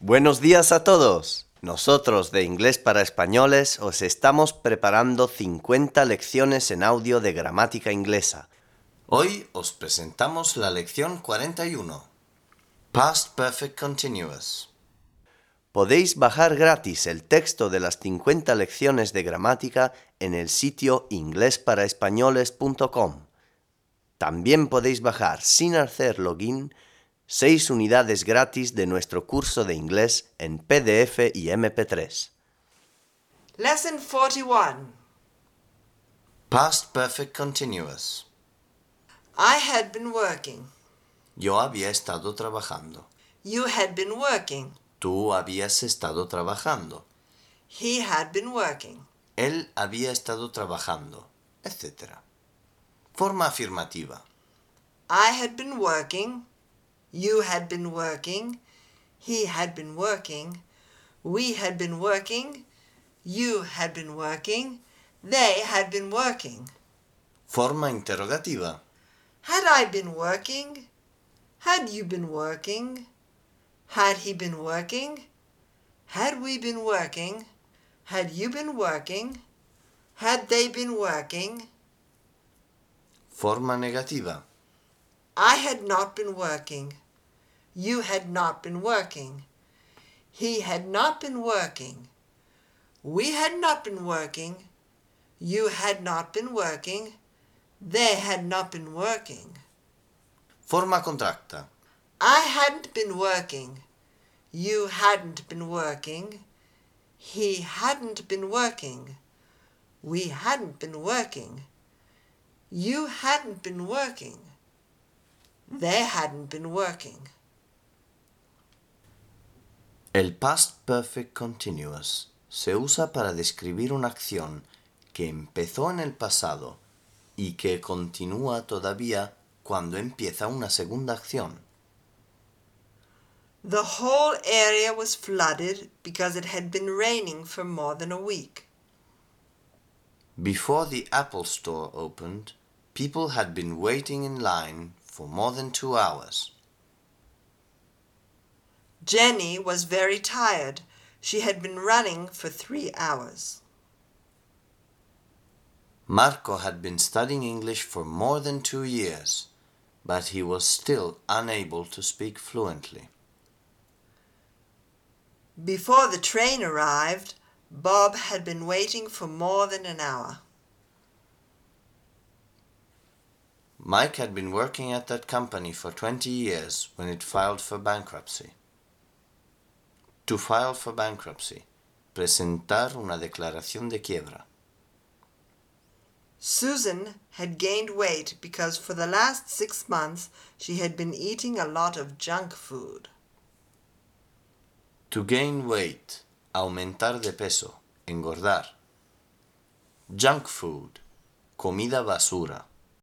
Buenos días a todos. Nosotros de Inglés para Españoles os estamos preparando 50 lecciones en audio de gramática inglesa. Hoy os presentamos la lección 41. Past Perfect Continuous. Podéis bajar gratis el texto de las 50 lecciones de gramática en el sitio inglesparaespañoles.com. También podéis bajar sin hacer login 6 unidades gratis de nuestro curso de inglés en PDF y MP3. Lesson 41. Past Perfect Continuous. I had been working. Yo había estado trabajando. You had been working. Tú habías estado trabajando. He had been working. Él había estado trabajando, etc. Forma afirmativa. I had been working. You had been working. He had been working. We had been working. You had been working. They had been working. Forma interrogativa. Had I been working? Had you been working? Had he been working? Had we been working? Had you been working? Had they been working? Forma negativa. I had not been working. You had not been working. He had not been working. We had not been working. You had not been working. They had not been working. Forma contracta. I hadn't been working. You hadn't been working. He hadn't been working. We hadn't been working. You hadn't been working. They hadn't been working. El past perfect continuous se usa para describir una acción que empezó en el pasado y que continúa todavía cuando empieza una segunda acción. The whole area was flooded because it had been raining for more than a week. Before the Apple store opened, people had been waiting in line for more than two hours. Jenny was very tired. She had been running for three hours. Marco had been studying English for more than two years, but he was still unable to speak fluently. Before the train arrived, Bob had been waiting for more than an hour. Mike had been working at that company for 20 years when it filed for bankruptcy. To file for bankruptcy. Presentar una declaración de quiebra. Susan had gained weight because for the last six months she had been eating a lot of junk food. To gain weight. Aumentar de peso. Engordar. Junk food. Comida basura.